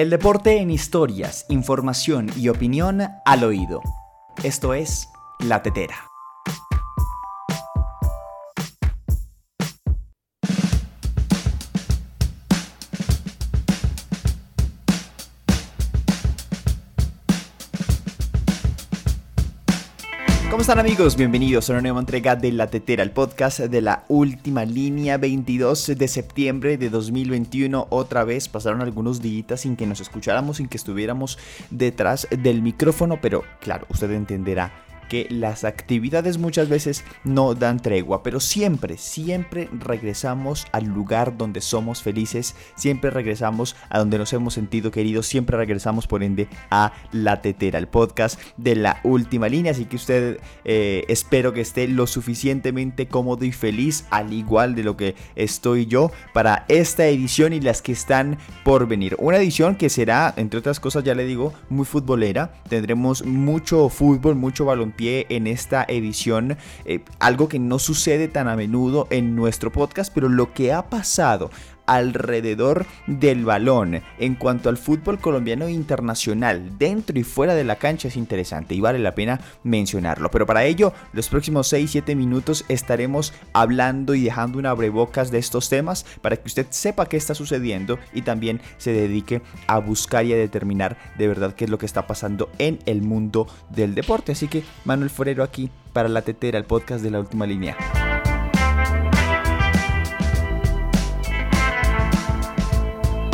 El deporte en historias, información y opinión al oído. Esto es La Tetera. Están amigos? Bienvenidos a una nueva entrega de La Tetera, el podcast de la última línea 22 de septiembre de 2021. Otra vez pasaron algunos días sin que nos escucháramos, sin que estuviéramos detrás del micrófono, pero claro, usted entenderá que las actividades muchas veces no dan tregua, pero siempre, siempre regresamos al lugar donde somos felices, siempre regresamos a donde nos hemos sentido queridos, siempre regresamos por ende a La Tetera, el podcast de la última línea, así que usted eh, espero que esté lo suficientemente cómodo y feliz, al igual de lo que estoy yo, para esta edición y las que están por venir. Una edición que será, entre otras cosas, ya le digo, muy futbolera, tendremos mucho fútbol, mucho baloncesto en esta edición, eh, algo que no sucede tan a menudo en nuestro podcast, pero lo que ha pasado alrededor del balón. En cuanto al fútbol colombiano internacional, dentro y fuera de la cancha es interesante y vale la pena mencionarlo. Pero para ello, los próximos 6-7 minutos estaremos hablando y dejando una abrebocas de estos temas para que usted sepa qué está sucediendo y también se dedique a buscar y a determinar de verdad qué es lo que está pasando en el mundo del deporte. Así que Manuel Forero aquí para La Tetera, el podcast de la última línea.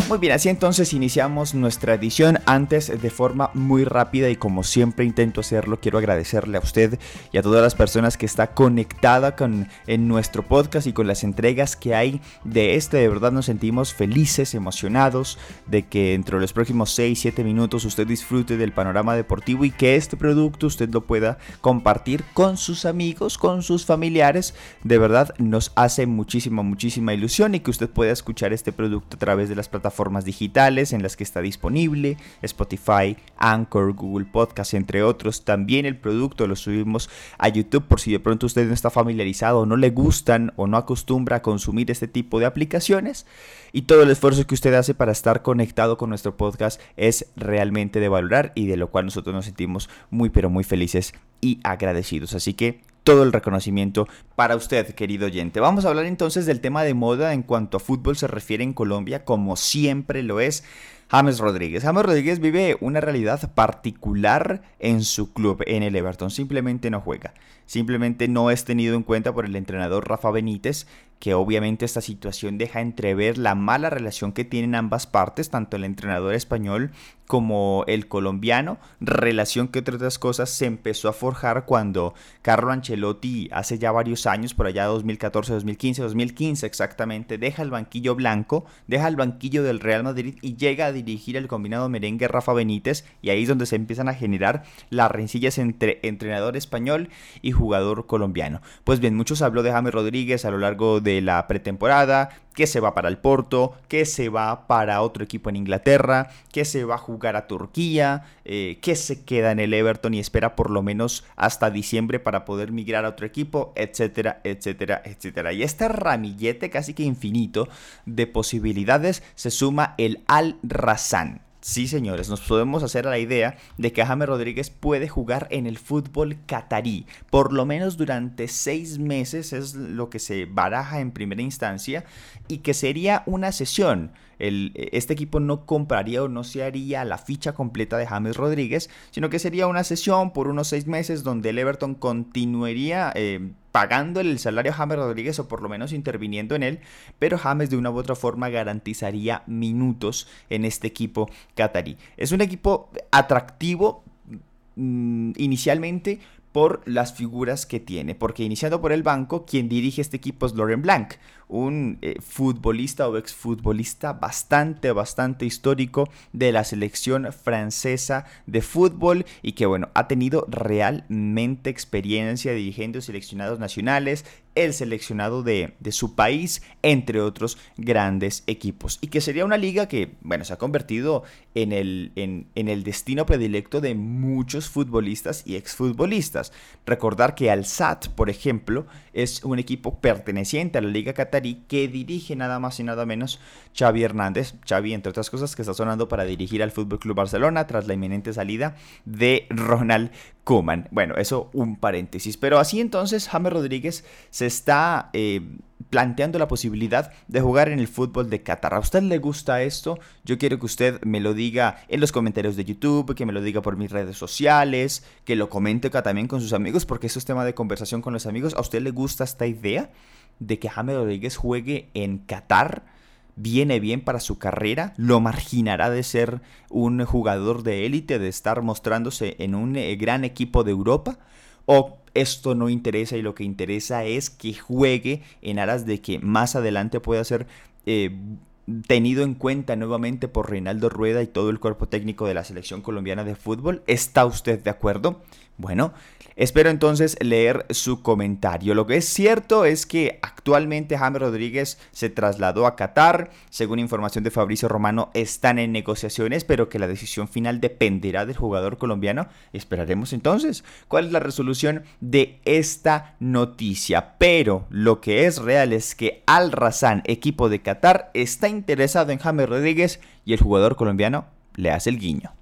Muy bien, así entonces iniciamos nuestra edición. Antes, de forma muy rápida y como siempre intento hacerlo, quiero agradecerle a usted y a todas las personas que está conectada con en nuestro podcast y con las entregas que hay de este. De verdad nos sentimos felices, emocionados de que dentro de los próximos 6-7 minutos usted disfrute del panorama deportivo y que este producto usted lo pueda compartir con sus amigos, con sus familiares. De verdad nos hace muchísima, muchísima ilusión y que usted pueda escuchar este producto a través de las plataformas formas digitales en las que está disponible, Spotify, Anchor, Google Podcast, entre otros. También el producto lo subimos a YouTube por si de pronto usted no está familiarizado no le gustan o no acostumbra a consumir este tipo de aplicaciones. Y todo el esfuerzo que usted hace para estar conectado con nuestro podcast es realmente de valorar y de lo cual nosotros nos sentimos muy pero muy felices y agradecidos. Así que todo el reconocimiento para usted, querido oyente. Vamos a hablar entonces del tema de moda en cuanto a fútbol se refiere en Colombia, como siempre lo es. James Rodríguez. James Rodríguez vive una realidad particular en su club, en el Everton. Simplemente no juega. Simplemente no es tenido en cuenta por el entrenador Rafa Benítez, que obviamente esta situación deja entrever la mala relación que tienen ambas partes, tanto el entrenador español como el colombiano, relación que entre otras cosas se empezó a forjar cuando Carlo Ancelotti hace ya varios años, por allá 2014, 2015, 2015 exactamente, deja el banquillo blanco, deja el banquillo del Real Madrid y llega a dirigir el combinado merengue Rafa Benítez y ahí es donde se empiezan a generar las rencillas entre entrenador español y jugador colombiano. Pues bien, muchos habló de James Rodríguez a lo largo de la pretemporada, que se va para el Porto, que se va para otro equipo en Inglaterra, que se va a jugar a Turquía, eh, que se queda en el Everton y espera por lo menos hasta diciembre para poder migrar a otro equipo, etcétera, etcétera, etcétera. Y este ramillete casi que infinito de posibilidades se suma el Al Razan. Sí, señores, nos podemos hacer a la idea de que James Rodríguez puede jugar en el fútbol catarí, por lo menos durante seis meses es lo que se baraja en primera instancia, y que sería una sesión. Este equipo no compraría o no se haría la ficha completa de James Rodríguez, sino que sería una sesión por unos seis meses donde el Everton continuaría... Eh, pagando el salario a James Rodríguez o por lo menos interviniendo en él, pero James de una u otra forma garantizaría minutos en este equipo catarí. Es un equipo atractivo mm, inicialmente por las figuras que tiene, porque iniciando por el banco, quien dirige este equipo es Laurent Blanc, un eh, futbolista o exfutbolista bastante, bastante histórico de la selección francesa de fútbol y que bueno, ha tenido realmente experiencia dirigiendo seleccionados nacionales, el seleccionado de, su país, entre otros grandes equipos. Y que sería una liga que, bueno, se ha convertido en el, en, el destino predilecto de muchos futbolistas y exfutbolistas. Recordar que Al Sadd, por ejemplo, es un equipo perteneciente a la liga catarí que dirige nada más y nada menos Xavi Hernández. Xavi, entre otras cosas, que está sonando para dirigir al Fútbol Club Barcelona tras la inminente salida de Ronald Koeman. Bueno, eso un paréntesis. Pero así entonces James Rodríguez se está eh, planteando la posibilidad de jugar en el fútbol de Qatar. ¿A usted le gusta esto? Yo quiero que usted me lo diga en los comentarios de YouTube, que me lo diga por mis redes sociales, que lo comente también con sus amigos, porque eso es tema de conversación con los amigos. ¿A usted le gusta esta idea de que James Rodríguez juegue en Qatar? viene bien para su carrera, lo marginará de ser un jugador de élite, de estar mostrándose en un eh, gran equipo de Europa, o esto no interesa y lo que interesa es que juegue en aras de que más adelante pueda ser eh, tenido en cuenta nuevamente por Reinaldo Rueda y todo el cuerpo técnico de la selección colombiana de fútbol. ¿Está usted de acuerdo? Bueno, espero entonces leer su comentario. Lo que es cierto es que actualmente James Rodríguez se trasladó a Qatar. Según información de Fabricio Romano, están en negociaciones, pero que la decisión final dependerá del jugador colombiano. Esperaremos entonces cuál es la resolución de esta noticia. Pero lo que es real es que Al Razan, equipo de Qatar, está interesado en James Rodríguez y el jugador colombiano le hace el guiño.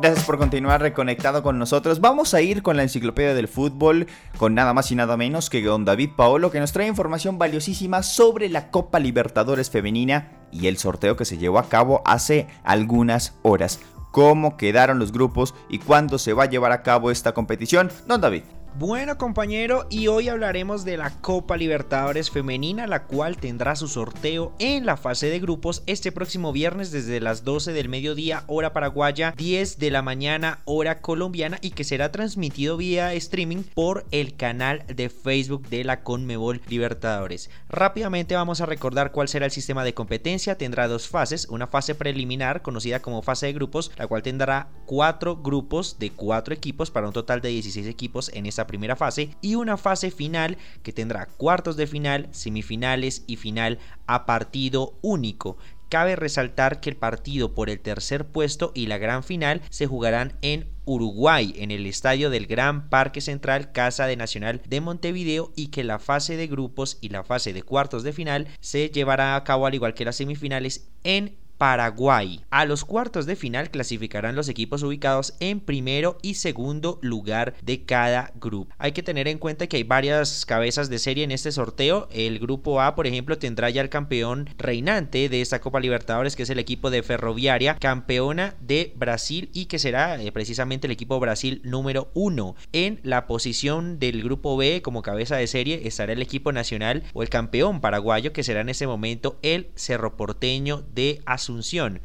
Gracias por continuar reconectado con nosotros. Vamos a ir con la enciclopedia del fútbol, con nada más y nada menos que don David Paolo, que nos trae información valiosísima sobre la Copa Libertadores Femenina y el sorteo que se llevó a cabo hace algunas horas. ¿Cómo quedaron los grupos y cuándo se va a llevar a cabo esta competición? Don David. Bueno compañero, y hoy hablaremos de la Copa Libertadores Femenina, la cual tendrá su sorteo en la fase de grupos este próximo viernes desde las 12 del mediodía hora paraguaya, 10 de la mañana hora colombiana y que será transmitido vía streaming por el canal de Facebook de la Conmebol Libertadores. Rápidamente vamos a recordar cuál será el sistema de competencia, tendrá dos fases, una fase preliminar conocida como fase de grupos, la cual tendrá cuatro grupos de cuatro equipos para un total de 16 equipos en esta primera fase y una fase final que tendrá cuartos de final, semifinales y final a partido único. Cabe resaltar que el partido por el tercer puesto y la gran final se jugarán en Uruguay, en el estadio del Gran Parque Central Casa de Nacional de Montevideo y que la fase de grupos y la fase de cuartos de final se llevará a cabo al igual que las semifinales en Paraguay. A los cuartos de final clasificarán los equipos ubicados en primero y segundo lugar de cada grupo. Hay que tener en cuenta que hay varias cabezas de serie en este sorteo. El grupo A, por ejemplo, tendrá ya el campeón reinante de esta Copa Libertadores, que es el equipo de Ferroviaria, campeona de Brasil y que será eh, precisamente el equipo Brasil número uno. En la posición del grupo B como cabeza de serie estará el equipo nacional o el campeón paraguayo, que será en ese momento el Cerro Porteño de Azul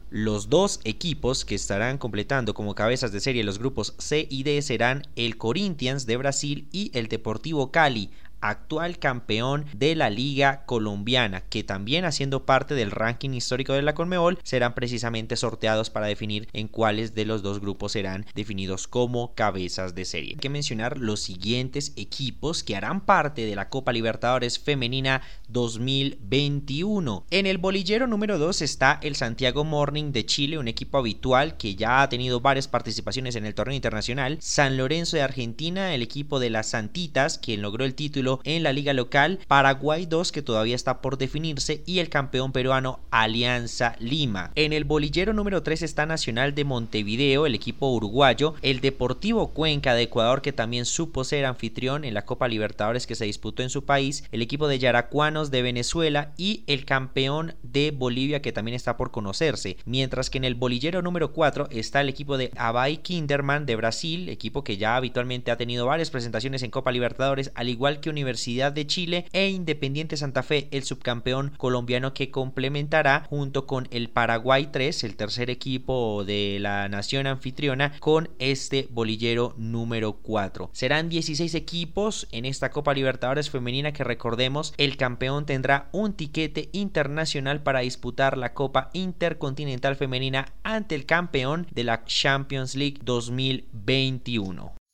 los dos equipos que estarán completando como cabezas de serie los grupos C y D serán el Corinthians de Brasil y el Deportivo Cali actual campeón de la Liga Colombiana, que también haciendo parte del ranking histórico de la Conmebol, serán precisamente sorteados para definir en cuáles de los dos grupos serán definidos como cabezas de serie. Hay que mencionar los siguientes equipos que harán parte de la Copa Libertadores Femenina 2021. En el bolillero número 2 está el Santiago Morning de Chile, un equipo habitual que ya ha tenido varias participaciones en el torneo internacional. San Lorenzo de Argentina, el equipo de las Santitas, quien logró el título en la liga local, Paraguay 2 que todavía está por definirse y el campeón peruano Alianza Lima. En el bolillero número 3 está Nacional de Montevideo, el equipo uruguayo, el Deportivo Cuenca de Ecuador que también supo ser anfitrión en la Copa Libertadores que se disputó en su país, el equipo de Yaracuanos de Venezuela y el campeón de Bolivia que también está por conocerse, mientras que en el bolillero número 4 está el equipo de Abay Kinderman de Brasil, equipo que ya habitualmente ha tenido varias presentaciones en Copa Libertadores, al igual que un Universidad de Chile e Independiente Santa Fe, el subcampeón colombiano que complementará junto con el Paraguay 3, el tercer equipo de la nación anfitriona, con este bolillero número 4. Serán 16 equipos en esta Copa Libertadores femenina que recordemos, el campeón tendrá un tiquete internacional para disputar la Copa Intercontinental Femenina ante el campeón de la Champions League 2021.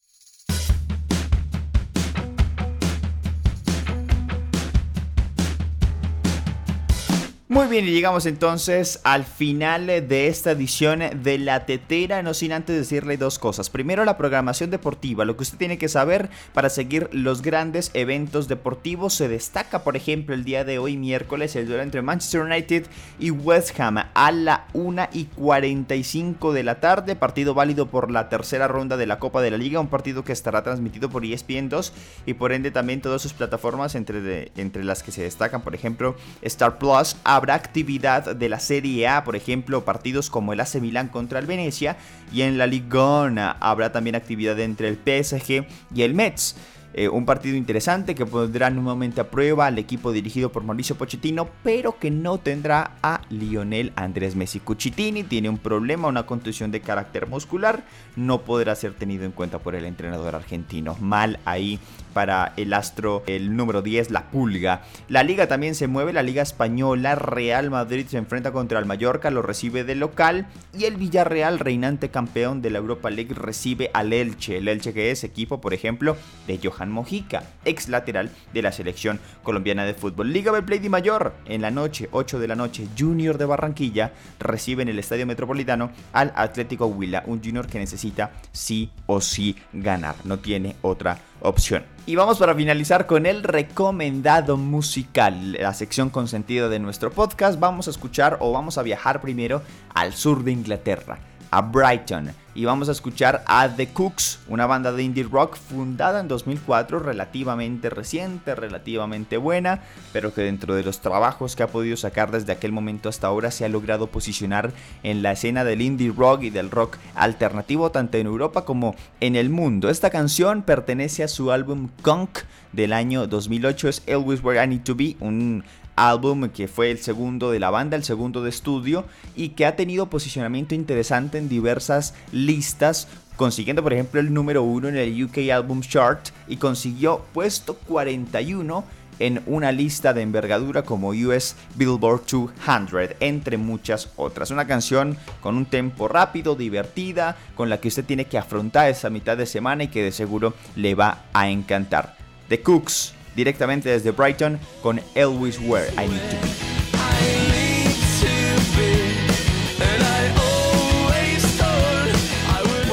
Muy bien, y llegamos entonces al final de esta edición de La Tetera, no sin antes decirle dos cosas. Primero, la programación deportiva, lo que usted tiene que saber para seguir los grandes eventos deportivos. Se destaca, por ejemplo, el día de hoy, miércoles, el duelo entre Manchester United y West Ham a la 1 y 45 de la tarde. Partido válido por la tercera ronda de la Copa de la Liga, un partido que estará transmitido por ESPN 2 y por ende también todas sus plataformas, entre, entre las que se destacan, por ejemplo, Star Plus, habrá actividad de la Serie A, por ejemplo, partidos como el AC Milan contra el Venecia y en la Ligona habrá también actividad entre el PSG y el Mets. Eh, un partido interesante que pondrá nuevamente a prueba al equipo dirigido por Mauricio Pochettino, pero que no tendrá a Lionel Andrés Messi. Cuchitini tiene un problema, una contusión de carácter muscular, no podrá ser tenido en cuenta por el entrenador argentino. Mal ahí para el astro, el número 10, la pulga. La liga también se mueve, la liga española, Real Madrid se enfrenta contra el Mallorca, lo recibe de local y el Villarreal, reinante campeón de la Europa League, recibe al Elche. El Elche que es equipo, por ejemplo, de Johan Mojica, ex lateral de la selección colombiana de fútbol. Liga Belplay de Mayor, en la noche, 8 de la noche, Junior de Barranquilla recibe en el Estadio Metropolitano al Atlético Huila, un Junior que necesita sí o sí ganar, no tiene otra opción. Y vamos para finalizar con el recomendado musical, la sección consentida de nuestro podcast. Vamos a escuchar o vamos a viajar primero al sur de Inglaterra a Brighton y vamos a escuchar a The Cooks, una banda de indie rock fundada en 2004, relativamente reciente, relativamente buena, pero que dentro de los trabajos que ha podido sacar desde aquel momento hasta ahora se ha logrado posicionar en la escena del indie rock y del rock alternativo tanto en Europa como en el mundo. Esta canción pertenece a su álbum Conk del año 2008, es Always Where I Need to Be, un álbum que fue el segundo de la banda, el segundo de estudio y que ha tenido posicionamiento interesante en diversas listas consiguiendo por ejemplo el número uno en el UK Album Chart y consiguió puesto 41 en una lista de envergadura como US Billboard 200, entre muchas otras. Una canción con un tempo rápido, divertida, con la que usted tiene que afrontar esa mitad de semana y que de seguro le va a encantar. The Cooks directamente desde Brighton con Elvis Where I Need to Be.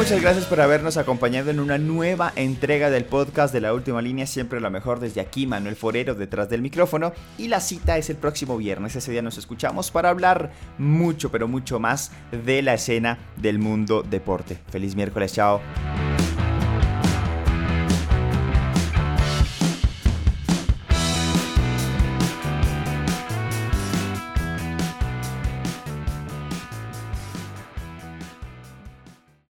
Muchas gracias por habernos acompañado en una nueva entrega del podcast de la última línea, siempre lo mejor desde aquí, Manuel Forero detrás del micrófono y la cita es el próximo viernes, ese día nos escuchamos para hablar mucho, pero mucho más de la escena del mundo deporte. Feliz miércoles, chao.